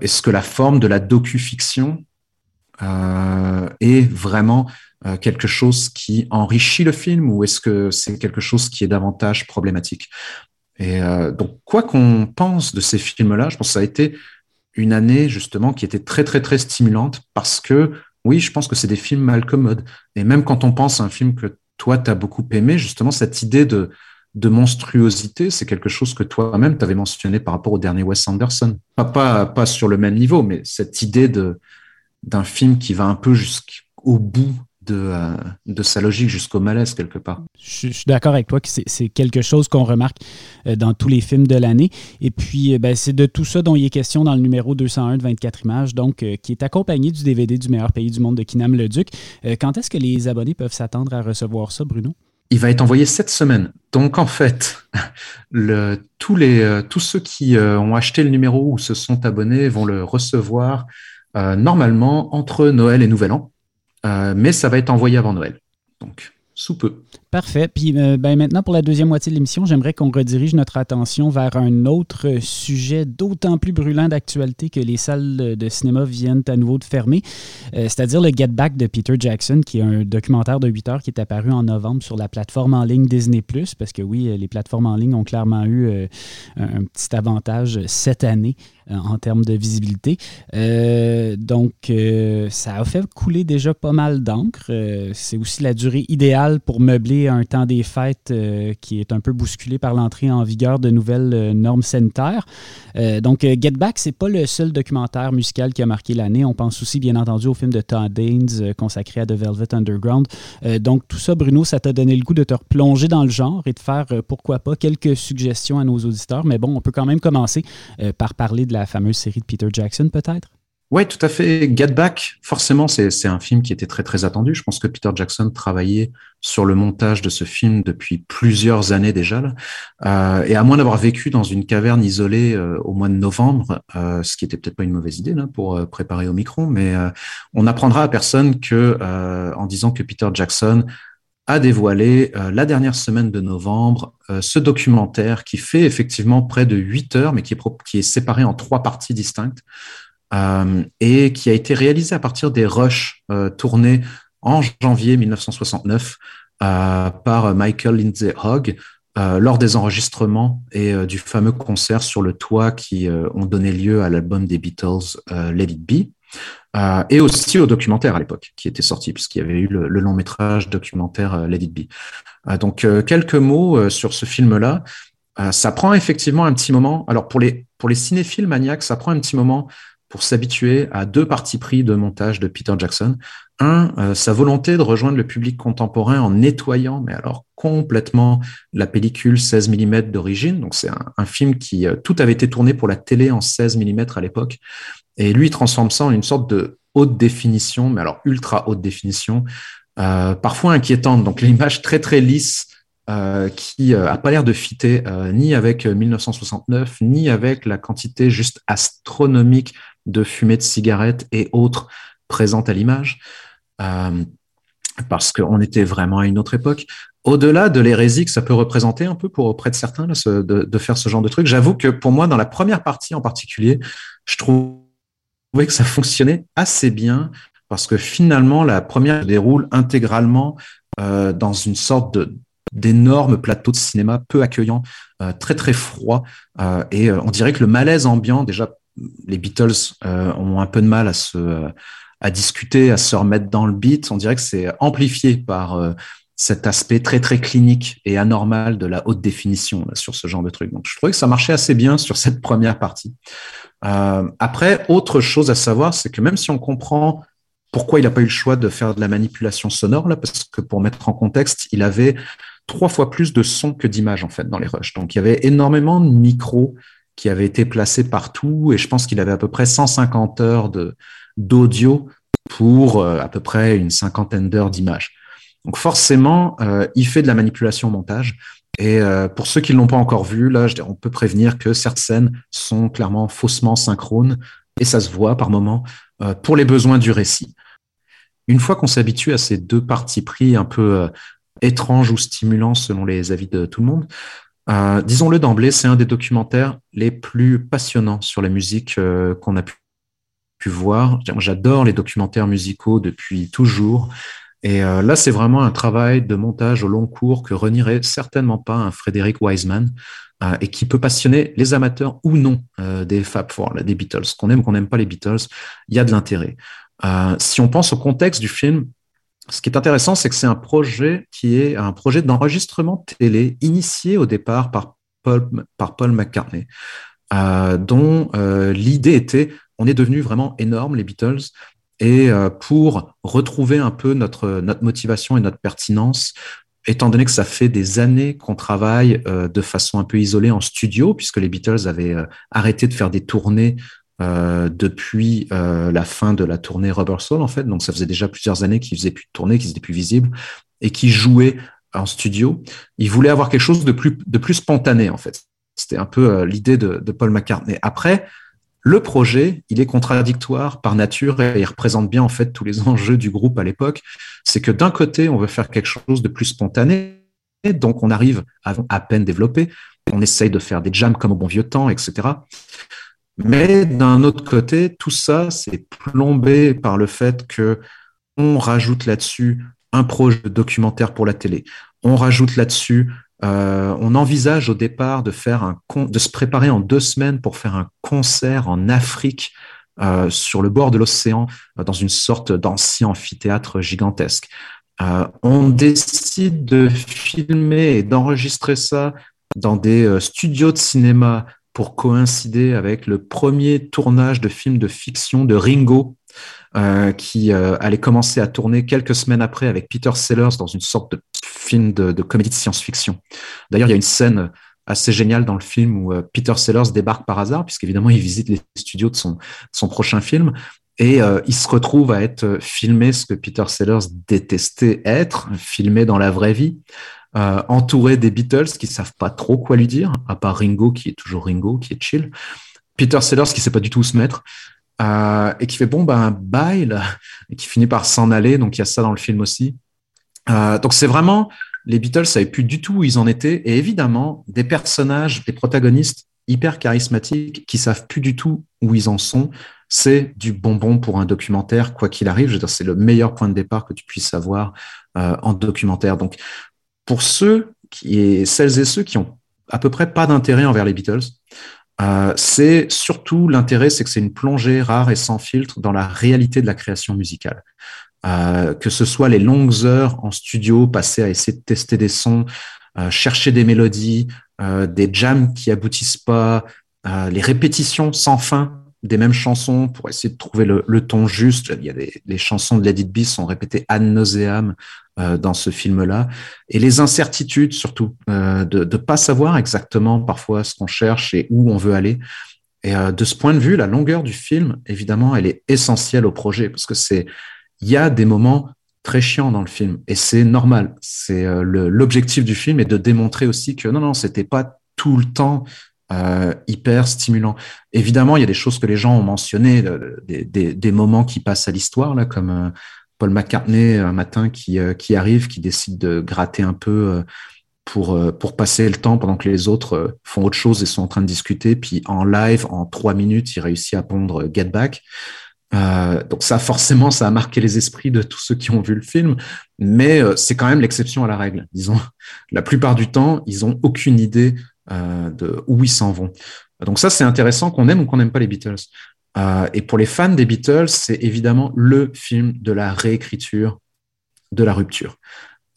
est-ce que la forme de la docu-fiction est vraiment quelque chose qui enrichit le film ou est-ce que c'est quelque chose qui est davantage problématique? Et donc, quoi qu'on pense de ces films-là, je pense que ça a été une année justement qui était très très très stimulante parce que oui, je pense que c'est des films mal commodes. Et même quand on pense à un film que toi, tu as beaucoup aimé, justement, cette idée de, de monstruosité, c'est quelque chose que toi-même, tu avais mentionné par rapport au dernier Wes Anderson. Pas, pas, pas sur le même niveau, mais cette idée d'un film qui va un peu jusqu'au bout de, euh, de sa logique jusqu'au malaise quelque part. Je, suis d'accord avec toi que c'est quelque chose qu'on remarque euh, dans tous les films de l'année. Et puis, euh, ben, c'est de tout ça dont il est question dans le numéro 201 de 24 images, donc qui est accompagné du DVD du meilleur pays du monde de Kinam le Duc. quand est-ce que les abonnés peuvent s'attendre à recevoir ça, Bruno? Il va être envoyé cette semaine. Donc, en fait, le, tous, les, tous ceux qui ont acheté le numéro ou se sont abonnés vont le recevoir normalement entre Noël et Nouvel An. Euh, mais ça va être envoyé avant Noël. Donc, sous peu. Parfait. Puis euh, ben, maintenant, pour la deuxième moitié de l'émission, j'aimerais qu'on redirige notre attention vers un autre sujet d'autant plus brûlant d'actualité que les salles de cinéma viennent à nouveau de fermer, euh, c'est-à-dire le Get Back de Peter Jackson, qui est un documentaire de 8 heures qui est apparu en novembre sur la plateforme en ligne Disney ⁇ parce que oui, les plateformes en ligne ont clairement eu un petit avantage cette année en termes de visibilité. Euh, donc, euh, ça a fait couler déjà pas mal d'encre. c'est aussi la durée idéale pour meubler un temps des fêtes qui est un peu bousculé par l'entrée en vigueur de nouvelles normes sanitaires. donc, Get Back, c'est pas le seul documentaire musical qui a marqué l'année. On pense aussi, bien entendu, au film de Todd Haynes consacré à The Velvet Underground. donc, tout ça, Bruno, ça t'a donné le goût de te replonger dans le genre et de faire, pourquoi pas, quelques suggestions à nos auditeurs. Mais bon, on peut quand même commencer par parler de la fameuse série de Peter Jackson, peut-être? Oui, tout à fait. Get Back, forcément, c'est un film qui était très très attendu. Je pense que Peter Jackson travaillait sur le montage de ce film depuis plusieurs années déjà. Euh, et à moins d'avoir vécu dans une caverne isolée euh, au mois de novembre, euh, ce qui était peut-être pas une mauvaise idée pour préparer au micro, mais on apprendra à personne que en disant que Peter Jackson a dévoilé euh, la dernière semaine de novembre euh, ce documentaire qui fait effectivement près de 8 heures, mais qui est, qui est séparé en trois parties distinctes euh, et qui a été réalisé à partir des rushs tournés en janvier 1969 par Michael Lindsay Hogg lors des enregistrements et du fameux concert sur le toit qui ont donné lieu à l'album des Beatles Let It Be. Euh, et aussi au documentaire à l'époque qui était sorti, puisqu'il y avait eu le, long métrage documentaire euh, Let. Euh, donc quelques mots sur ce film-là. ça prend effectivement un petit moment. Alors pour les, pour les cinéphiles maniaques, ça prend un petit moment pour s'habituer à deux parties pris de montage de Peter Jackson. Un, sa volonté de rejoindre le public contemporain en nettoyant, mais alors complètement, la pellicule 16 mm d'origine. Donc c'est un, un, film qui, tout avait été tourné pour la télé en 16 mm à l'époque. Et lui, il transforme ça en une sorte de haute définition, mais alors ultra haute définition, euh, parfois inquiétante. Donc l'image très très lisse euh, qui euh, a pas l'air de fitter euh, ni avec 1969, ni avec la quantité juste astronomique de fumée de cigarettes et autres présentes à l'image, parce qu'on était vraiment à une autre époque. Au-delà de l'hérésie que ça peut représenter un peu pour auprès de certains là, de, de faire ce genre de truc, j'avoue que pour moi, dans la première partie en particulier, je trouve que ça fonctionnait assez bien parce que finalement, la première déroule intégralement euh, dans une sorte de d'énorme plateau de cinéma peu accueillant, euh, très très froid, euh, et on dirait que le malaise ambiant, déjà les Beatles ont un peu de mal à se à discuter, à se remettre dans le beat. On dirait que c'est amplifié par cet aspect très très clinique et anormal de la haute définition sur ce genre de truc. Donc je trouvais que ça marchait assez bien sur cette première partie. Euh, après, autre chose à savoir, c'est que même si on comprend pourquoi il n'a pas eu le choix de faire de la manipulation sonore, là, parce que pour mettre en contexte, il avait trois fois plus de sons que d'images en fait dans les rushs. Donc il y avait énormément de micros qui avaient été placés partout et je pense qu'il avait à peu près 150 heures d'audio pour euh, à peu près une cinquantaine d'heures d'images. Donc forcément, euh, il fait de la manipulation au montage. Et euh, pour ceux qui ne l'ont pas encore vu, là, on peut prévenir que certaines scènes sont clairement faussement synchrones et ça se voit par moment euh, pour les besoins du récit. Une fois qu'on s'habitue à ces deux parties pris un peu étrange ou stimulant selon les avis de tout le monde. Disons-le d'emblée, c'est un des documentaires les plus passionnants sur la musique qu'on a pu voir. J'adore les documentaires musicaux depuis toujours. Et euh, là, c'est vraiment un travail de montage au long cours que renierait certainement pas un Frédéric Wiseman euh, et qui peut passionner les amateurs ou non euh, des Fab Four, des Beatles. Qu'on aime ou qu'on n'aime pas les Beatles, il y a de l'intérêt. si on pense au contexte du film, ce qui est intéressant, c'est que c'est un projet qui est un projet d'enregistrement télé initié au départ par Paul, par Paul McCartney, dont l'idée était on est devenu vraiment énorme, les Beatles, et euh, pour retrouver un peu notre, notre motivation et notre pertinence, étant donné que ça fait des années qu'on travaille euh, de façon un peu isolée en studio, puisque les Beatles avaient euh, arrêté de faire des tournées depuis la fin de la tournée Rubber Soul, en fait. Donc, ça faisait déjà plusieurs années qu'ils faisaient plus de tournées, qu'ils étaient plus visibles et qu'ils jouaient en studio. Ils voulaient avoir quelque chose de plus, de plus spontané, en fait. C'était un peu l'idée de, de Paul McCartney. Après, le projet, il est contradictoire par nature et il représente bien en fait tous les enjeux du groupe à l'époque. C'est que d'un côté, on veut faire quelque chose de plus spontané, donc on arrive à, peine développé, on essaye de faire des jams comme au bon vieux temps, etc. Mais d'un autre côté, tout ça, c'est plombé par le fait que on rajoute là-dessus un projet documentaire pour la télé. On rajoute là-dessus euh, on envisage au départ de se préparer en deux semaines pour faire un concert en Afrique euh, sur le bord de l'océan euh, dans une sorte d'ancien amphithéâtre gigantesque. on décide de filmer et d'enregistrer ça dans des studios de cinéma pour coïncider avec le premier tournage de film de fiction de Ringo, euh, qui euh, allait commencer à tourner quelques semaines après avec Peter Sellers dans une sorte de film de, de comédie de science-fiction. D'ailleurs, il y a une scène assez géniale dans le film où euh, Peter Sellers débarque par hasard, puisqu'évidemment, il visite les studios de son, son prochain film. Et il se retrouve à être filmé, ce que Peter Sellers détestait être, filmé dans la vraie vie, entouré des Beatles qui savent pas trop quoi lui dire, à part Ringo qui est toujours Ringo, qui est chill. Peter Sellers qui sait pas du tout où se mettre. Euh, et qui fait bon ben bye et qui finit par s'en aller. Donc il y a ça dans le film aussi. Euh, donc c'est vraiment les Beatles savaient plus du tout où ils en étaient et évidemment des personnages, des protagonistes hyper charismatiques qui savent plus du tout où ils en sont. C'est du bonbon pour un documentaire, quoi qu'il arrive. Je veux dire, c'est le meilleur point de départ que tu puisses avoir euh, en documentaire. Donc, pour ceux qui, et celles et ceux qui ont à peu près pas d'intérêt envers les Beatles, euh, c'est surtout l'intérêt, c'est que c'est une plongée rare et sans filtre dans la réalité de la création musicale. Euh, que ce soit les longues heures en studio passées à essayer de tester des sons, euh, chercher des mélodies, des jams qui aboutissent pas, les répétitions sans fin des mêmes chansons pour essayer de trouver le, ton juste. Il y a des, les chansons de It Be sont répétées ad nauseam euh, dans ce film-là. Et les incertitudes, surtout, euh, de ne pas savoir exactement parfois ce qu'on cherche et où on veut aller. Et euh, de ce point de vue, la longueur du film, évidemment, elle est essentielle au projet parce que c'est, il y a des moments très chiants dans le film et c'est normal. C'est l'objectif du film est de démontrer aussi que non, non, c'était pas tout le temps euh, hyper stimulant. Évidemment, il y a des choses que les gens ont mentionnées, des, moments qui passent à l'histoire, là, comme Paul McCartney un matin qui, euh, qui arrive, qui décide de gratter un peu euh, pour, euh, pour passer le temps pendant que les autres font autre chose et sont en train de discuter. Puis en live, en trois minutes, il réussit à pondre Get Back. donc ça, forcément, ça a marqué les esprits de tous ceux qui ont vu le film, mais c'est quand même l'exception à la règle. Disons, la plupart du temps, ils ont aucune idée de où ils s'en vont. Donc ça, c'est intéressant qu'on aime ou qu'on n'aime pas les Beatles. Euh, et pour les fans des Beatles, c'est évidemment le film de la réécriture de la rupture.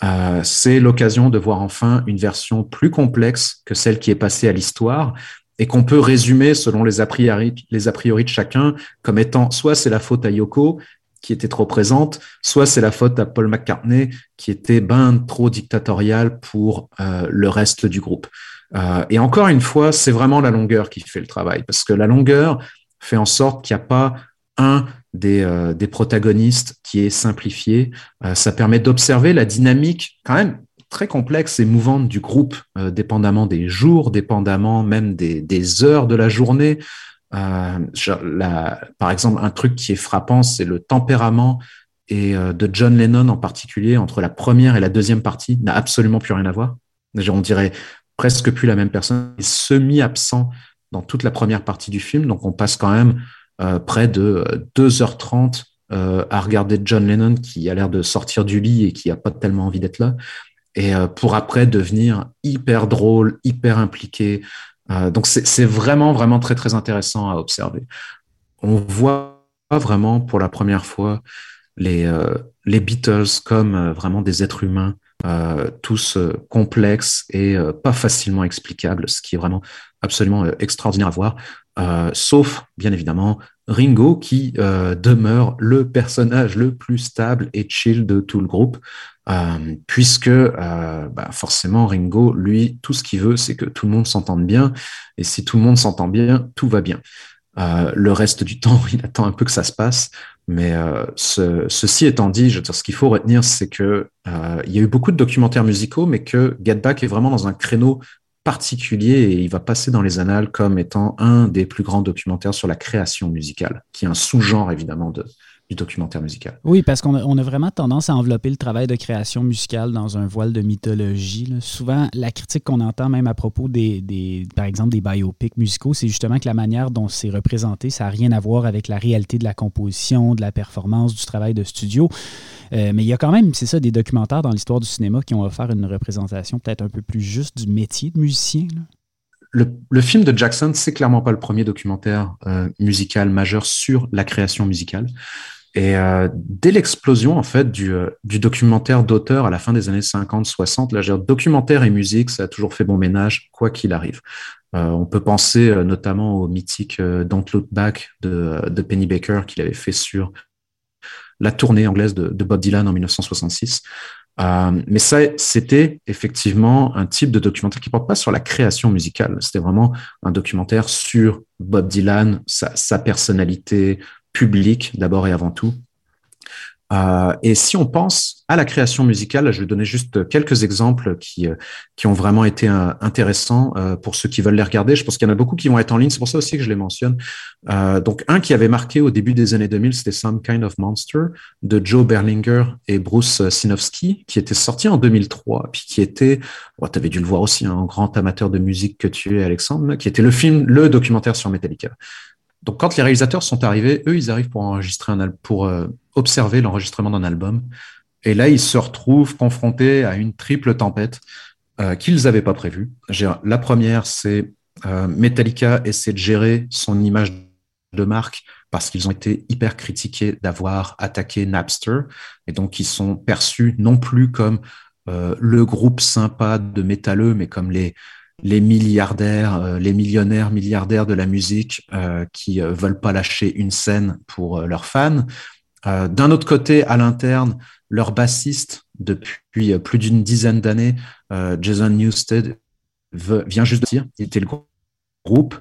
Euh, c'est l'occasion de voir enfin une version plus complexe que celle qui est passée à l'histoire et qu'on peut résumer selon les a, priori, les a priori de chacun comme étant soit c'est la faute à Yoko qui était trop présente, soit c'est la faute à Paul McCartney qui était ben trop dictatorial pour euh, le reste du groupe. Euh, et encore une fois, c'est vraiment la longueur qui fait le travail parce que la longueur, fait en sorte qu'il n'y a pas un des, euh, des, protagonistes qui est simplifié. Euh, ça permet d'observer la dynamique quand même très complexe et mouvante du groupe, dépendamment des jours, dépendamment même des, des heures de la journée. Par exemple, un truc qui est frappant, c'est le tempérament et de John Lennon en particulier, entre la première et la deuxième partie, n'a absolument plus rien à voir. On dirait presque plus la même personne. Est semi-absent dans toute la première partie du film, donc on passe quand même près de 2h30 à regarder John Lennon qui a l'air de sortir du lit et qui a pas tellement envie d'être là et euh, pour après devenir hyper drôle, hyper impliqué. Euh, donc c'est vraiment, vraiment très, très intéressant à observer. On voit vraiment pour la première fois les, euh, les Beatles comme vraiment des êtres humains, tous complexes et pas facilement explicables, ce qui est vraiment absolument extraordinaire à voir. sauf, bien évidemment, Ringo, qui demeure le personnage le plus stable et chill de tout le groupe. Euh, puisque euh, bah forcément Ringo, lui, tout ce qu'il veut, c'est que tout le monde s'entende bien, et si tout le monde s'entend bien, tout va bien. Euh, le reste du temps, il attend un peu que ça se passe, mais euh, ce, ceci étant dit, je veux dire, ce qu'il faut retenir, c'est que euh, il y a eu beaucoup de documentaires musicaux, mais que Get Back est vraiment dans un créneau particulier et il va passer dans les annales comme étant un des plus grands documentaires sur la création musicale, qui est un sous-genre évidemment de, du documentaire musical. Oui, parce qu'on a, on a, vraiment tendance à envelopper le travail de création musicale dans un voile de mythologie. Souvent, la critique qu'on entend même à propos des, des, par exemple, des biopics musicaux, c'est justement que la manière dont c'est représenté, ça n'a rien à voir avec la réalité de la composition, de la performance, du travail de studio. Euh, mais il y a quand même, c'est ça, des documentaires dans l'histoire du cinéma qui ont offert une représentation peut-être un peu plus juste du métier de musicien. Le, le, film de Jackson, c'est clairement pas le premier documentaire euh, musical majeur sur la création musicale. Et euh, dès l'explosion en fait du, euh, du documentaire d'auteur à la fin des années 50-60, là, documentaire et musique, ça a toujours fait bon ménage, quoi qu'il arrive. Euh, on peut penser notamment au mythique Don't Look Back de, Penny Baker qu'il avait fait sur la tournée anglaise de, Bob Dylan en 1966. mais ça, c'était effectivement un type de documentaire qui porte pas sur la création musicale. C'était vraiment un documentaire sur Bob Dylan, sa personnalité, public d'abord et avant tout. Euh, et si on pense à la création musicale, je vais donner juste quelques exemples qui, euh, qui ont vraiment été euh, intéressants pour ceux qui veulent les regarder. Je pense qu'il y en a beaucoup qui vont être en ligne, c'est pour ça aussi que je les mentionne. Donc un qui avait marqué au début des années 2000, c'était Some Kind of Monster de Joe Berlinger et Bruce Sinofsky, qui était sorti en 2003, puis qui était, tu avais dû le voir aussi, un grand amateur de musique que tu es, Alexandre, qui était le film, le documentaire sur Metallica. Donc, quand les réalisateurs sont arrivés, eux, ils arrivent pour enregistrer un pour euh, observer l'enregistrement d'un album. Et là, ils se retrouvent confrontés à une triple tempête euh, qu'ils n'avaient pas prévue. La première, c'est euh, Metallica essaie de gérer son image de marque parce qu'ils ont été hyper critiqués d'avoir attaqué Napster. Et donc, ils sont perçus non plus comme euh, le groupe sympa de métalleux, mais comme les, les milliardaires, euh, les millionnaires milliardaires de la musique euh, qui euh, veulent pas lâcher une scène pour leurs fans. D'un autre côté, à l'interne, leur bassiste, depuis plus d'une dizaine d'années, Jason Newsted, vient juste de dire, il était le groupe.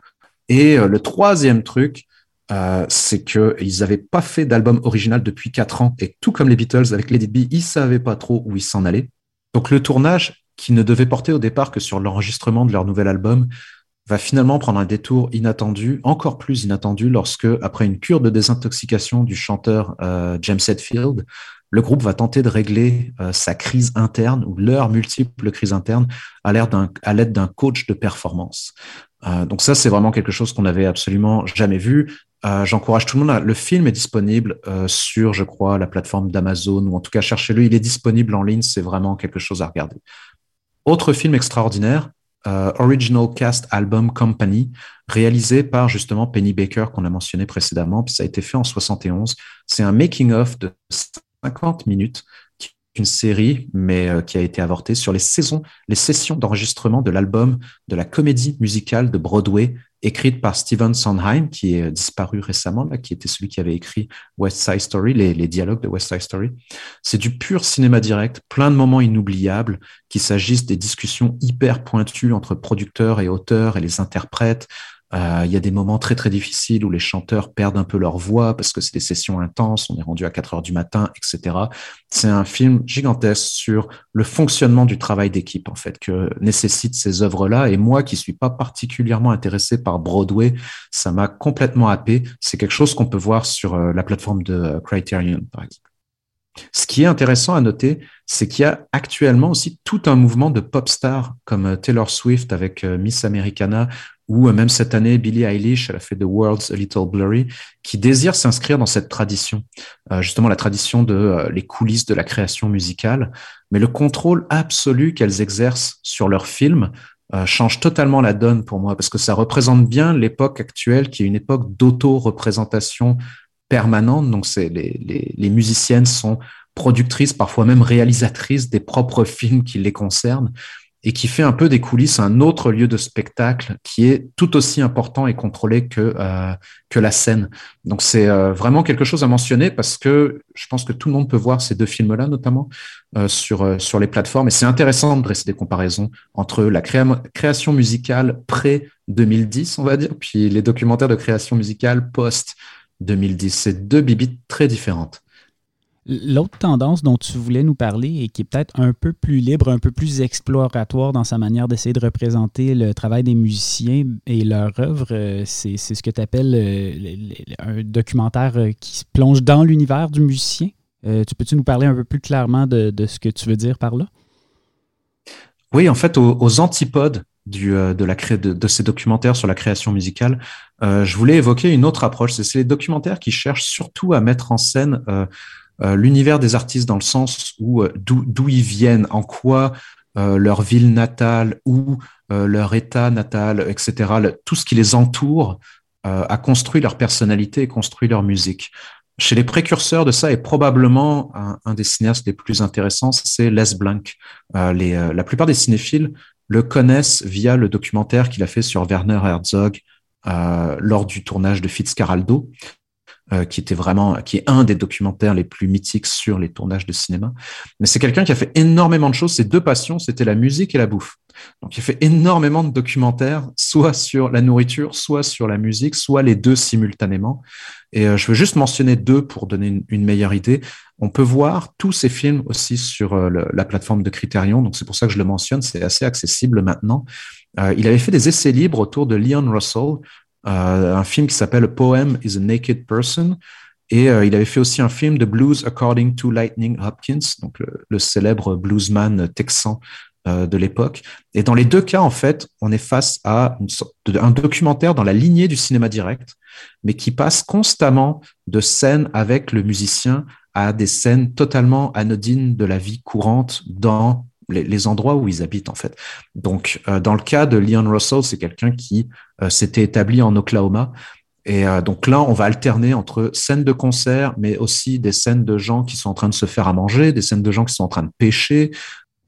Et le troisième truc, euh, c'est qu'ils n'avaient pas fait d'album original depuis quatre ans. Et tout comme les Beatles avec Lady B, ils savaient pas trop où ils s'en allaient. Donc le tournage qui ne devait porter au départ que sur l'enregistrement de leur nouvel album, va finalement prendre un détour inattendu, encore plus inattendu, lorsque, après une cure de désintoxication du chanteur euh, James Hetfield, le groupe va tenter de régler euh, sa crise interne ou leurs multiples crises internes à l'aide d'un coach de performance. Euh, donc ça, c'est vraiment quelque chose qu'on n'avait absolument jamais vu. Euh, J'encourage tout le monde. À... Le film est disponible euh, sur, je crois, la plateforme d'Amazon ou en tout cas cherchez-le. Il est disponible en ligne. C'est vraiment quelque chose à regarder. Autre film extraordinaire, euh, Original Cast Album Company, réalisé par justement Penny Baker qu'on a mentionné précédemment, puis ça a été fait en 71. C'est un making-of de 50 minutes une série, mais euh, qui a été avortée sur les saisons, les sessions d'enregistrement de l'album de la comédie musicale de Broadway, écrite par Stephen Sondheim, qui est disparu récemment, là, qui était celui qui avait écrit West Side Story, les, les dialogues de West Side Story. C'est du pur cinéma direct, plein de moments inoubliables, qu'il s'agisse des discussions hyper pointues entre producteurs et auteurs et les interprètes, il y a des moments très très difficiles où les chanteurs perdent un peu leur voix parce que c'est des sessions intenses, on est rendu à 4 heures du matin, etc. C'est un film gigantesque sur le fonctionnement du travail d'équipe en fait que nécessitent ces œuvres-là. Et moi qui suis pas particulièrement intéressé par Broadway, ça m'a complètement happé. C'est quelque chose qu'on peut voir sur euh, la plateforme de euh, Criterion par exemple. Ce qui est intéressant à noter, c'est qu'il y a actuellement aussi tout un mouvement de pop stars comme Taylor Swift avec Miss Americana ou même cette année, Billie Eilish, elle a fait The World's a Little Blurry, qui désire s'inscrire dans cette tradition, euh, justement la tradition de euh, les coulisses de la création musicale, mais le contrôle absolu qu'elles exercent sur leurs films euh, change totalement la donne pour moi, parce que ça représente bien l'époque actuelle, qui est une époque d'auto-représentation permanente. Donc, c'est les, les, les musiciennes sont productrices, parfois même réalisatrices des propres films qui les concernent et qui fait un peu des coulisses un autre lieu de spectacle qui est tout aussi important et contrôlé que, euh, que la scène. Donc c'est euh, vraiment quelque chose à mentionner parce que je pense que tout le monde peut voir ces deux films-là, notamment euh, sur, sur les plateformes. Et c'est intéressant de dresser des comparaisons entre la création musicale pré-2010, on va dire, puis les documentaires de création musicale post-2010. C'est deux bibites très différentes. L'autre tendance dont tu voulais nous parler et qui est peut-être un peu plus libre, un peu plus exploratoire dans sa manière d'essayer de représenter le travail des musiciens et leur œuvre, euh, c'est ce que tu appelles euh, un documentaire euh, qui se plonge dans l'univers du musicien. tu peux-tu nous parler un peu plus clairement de, ce que tu veux dire par là? Oui, en fait, aux, antipodes de, ces documentaires sur la création musicale, je voulais évoquer une autre approche. C'est les documentaires qui cherchent surtout à mettre en scène l'univers des artistes dans le sens où euh, d'où ils viennent, en quoi euh, leur ville natale ou leur état natal, etc., tout ce qui les entoure a construit leur personnalité et construit leur musique. Chez les précurseurs de ça, et probablement un, des cinéastes les plus intéressants, c'est Les Blanc. les, la plupart des cinéphiles le connaissent via le documentaire qu'il a fait sur Werner Herzog lors du tournage de Fitzcarraldo, euh, qui était vraiment, qui est un des documentaires les plus mythiques sur les tournages de cinéma. Mais c'est quelqu'un qui a fait énormément de choses. Ses deux passions, c'était la musique et la bouffe. Donc, il a fait énormément de documentaires, soit sur la nourriture, soit sur la musique, soit les deux simultanément. Et euh, je veux juste mentionner deux pour donner une, meilleure idée. On peut voir tous ces films aussi sur euh, la plateforme de Criterion. Donc, c'est pour ça que je le mentionne. C'est assez accessible maintenant. il avait fait des essais libres autour de Leon Russell, euh, un film qui s'appelle Poem is a Naked Person. Et euh, il avait fait aussi un film de Blues According to Lightning Hopkins, donc le, célèbre bluesman texan euh, de l'époque. Et dans les deux cas, en fait, on est face à un documentaire dans la lignée du cinéma direct, mais qui passe constamment de scènes avec le musicien à des scènes totalement anodines de la vie courante dans les, endroits où ils habitent en fait. Donc, euh, dans le cas de Leon Russell, c'est quelqu'un qui euh, s'était établi en Oklahoma. Et euh, donc là, on va alterner entre scènes de concert, mais aussi des scènes de gens qui sont en train de se faire à manger, des scènes de gens qui sont en train de pêcher.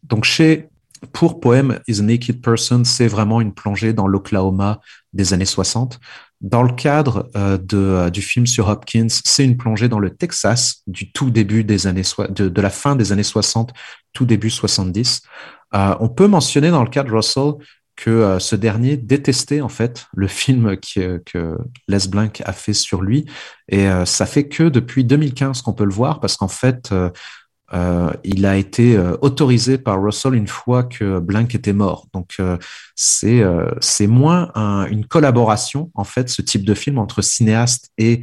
Donc chez pour Poem is a Naked Person, c'est vraiment une plongée dans l'Oklahoma des années 60. Dans le cadre euh, de, euh, du film sur Hopkins, c'est une plongée dans le Texas du tout début des années de, de la fin des années 60, tout début 70. Euh, on peut mentionner dans le cas de Russell que euh, ce dernier détestait en fait le film que Les Blanc a fait sur lui et ça fait que depuis 2015 qu'on peut le voir parce qu'en fait euh, il a été euh, autorisé par Russell une fois que Blank était mort. Donc euh, c'est c'est moins une collaboration en fait ce type de film entre cinéaste et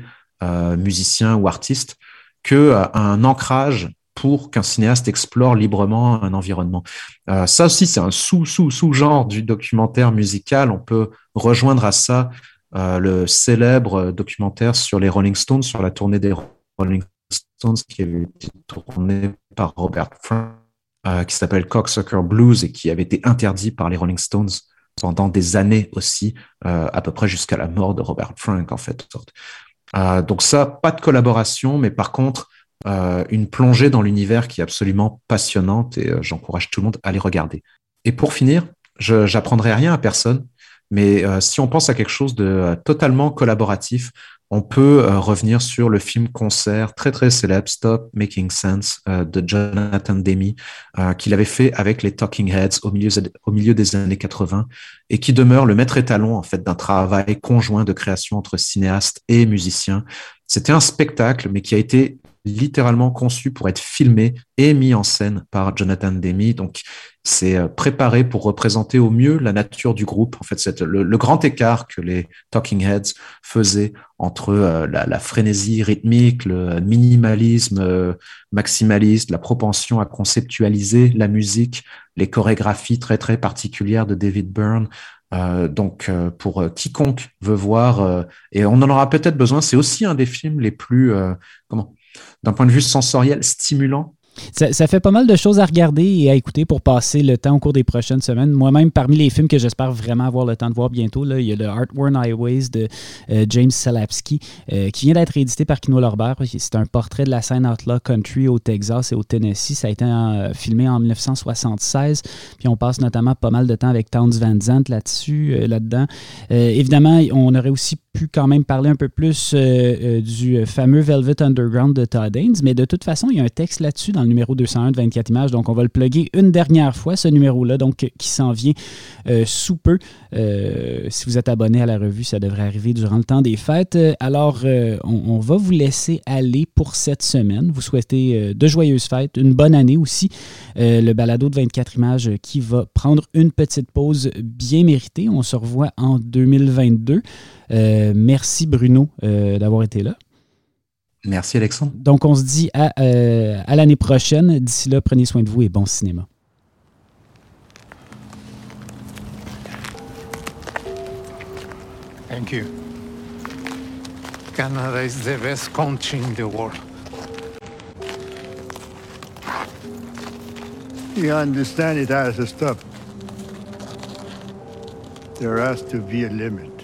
musicien ou artiste que un ancrage pour qu'un cinéaste explore librement un environnement. ça aussi c'est un sous sous sous genre du documentaire musical. On peut rejoindre à ça le célèbre documentaire sur les Rolling Stones sur la tournée des Rolling Stones qui avait été tourné par Robert Frank, euh, qui s'appelle Cocksucker Blues et qui avait été interdit par les Rolling Stones pendant des années aussi, euh, à peu près jusqu'à la mort de Robert Frank en fait. Euh, donc ça, pas de collaboration, mais par contre une plongée dans l'univers qui est absolument passionnante et j'encourage tout le monde à les regarder. Et pour finir, je j'apprendrai rien à personne, mais si on pense à quelque chose de totalement collaboratif, on peut euh, revenir sur le film concert très très célèbre Stop Making Sense euh, de Jonathan euh, qu'il avait fait avec les Talking Heads au milieu, au milieu des années 80 et qui demeure le maître étalon en fait d'un travail conjoint de création entre cinéastes et musiciens C'était un spectacle, mais qui a été littéralement conçu pour être filmé et mis en scène par Jonathan Demi. Donc, c'est euh, préparé pour représenter au mieux la nature du groupe. En fait, c'est le, grand écart que les Talking Heads faisaient entre euh, la, frénésie rythmique, le minimalisme euh, maximaliste, la propension à conceptualiser la musique, les chorégraphies très très particulières de David Byrne. donc, pour quiconque veut voir, et on en aura peut-être besoin, c'est aussi un des films les plus, comment, d'un point de vue sensoriel, stimulant ça, fait pas mal de choses à regarder et à écouter pour passer le temps au cours des prochaines semaines. Moi-même, parmi les films que j'espère vraiment avoir le temps de voir bientôt, là, il y a le Worn Highways de euh, James Salapsky euh, qui vient d'être édité par Kino Lorbert. C'est un portrait de la scène outlaw country au Texas et au Tennessee. Ça a été euh, filmé en 1976. Puis on passe notamment pas mal de temps avec Towns Van là-dessus, là-dedans. évidemment, on aurait aussi pu quand même parler un peu plus du fameux Velvet Underground de Todd Haynes, mais de toute façon, il y a un texte là-dessus dans numéro 201 de 24 images. Donc, on va le plugger une dernière fois, ce numéro-là, donc qui s'en vient euh, sous peu. Euh, si vous êtes abonné à la revue, ça devrait arriver durant le temps des fêtes. Alors, euh, on, va vous laisser aller pour cette semaine. Vous souhaitez de joyeuses fêtes, une bonne année aussi. le balado de 24 images qui va prendre une petite pause bien méritée. On se revoit en 2022. Merci Bruno d'avoir été là. Merci Alexandre. Donc on se dit à, euh, à l'année prochaine. D'ici là, prenez soin de vous et bon cinéma. Thank you. Canada is the best country in the world. You understand it has to stop. There has to be a limit.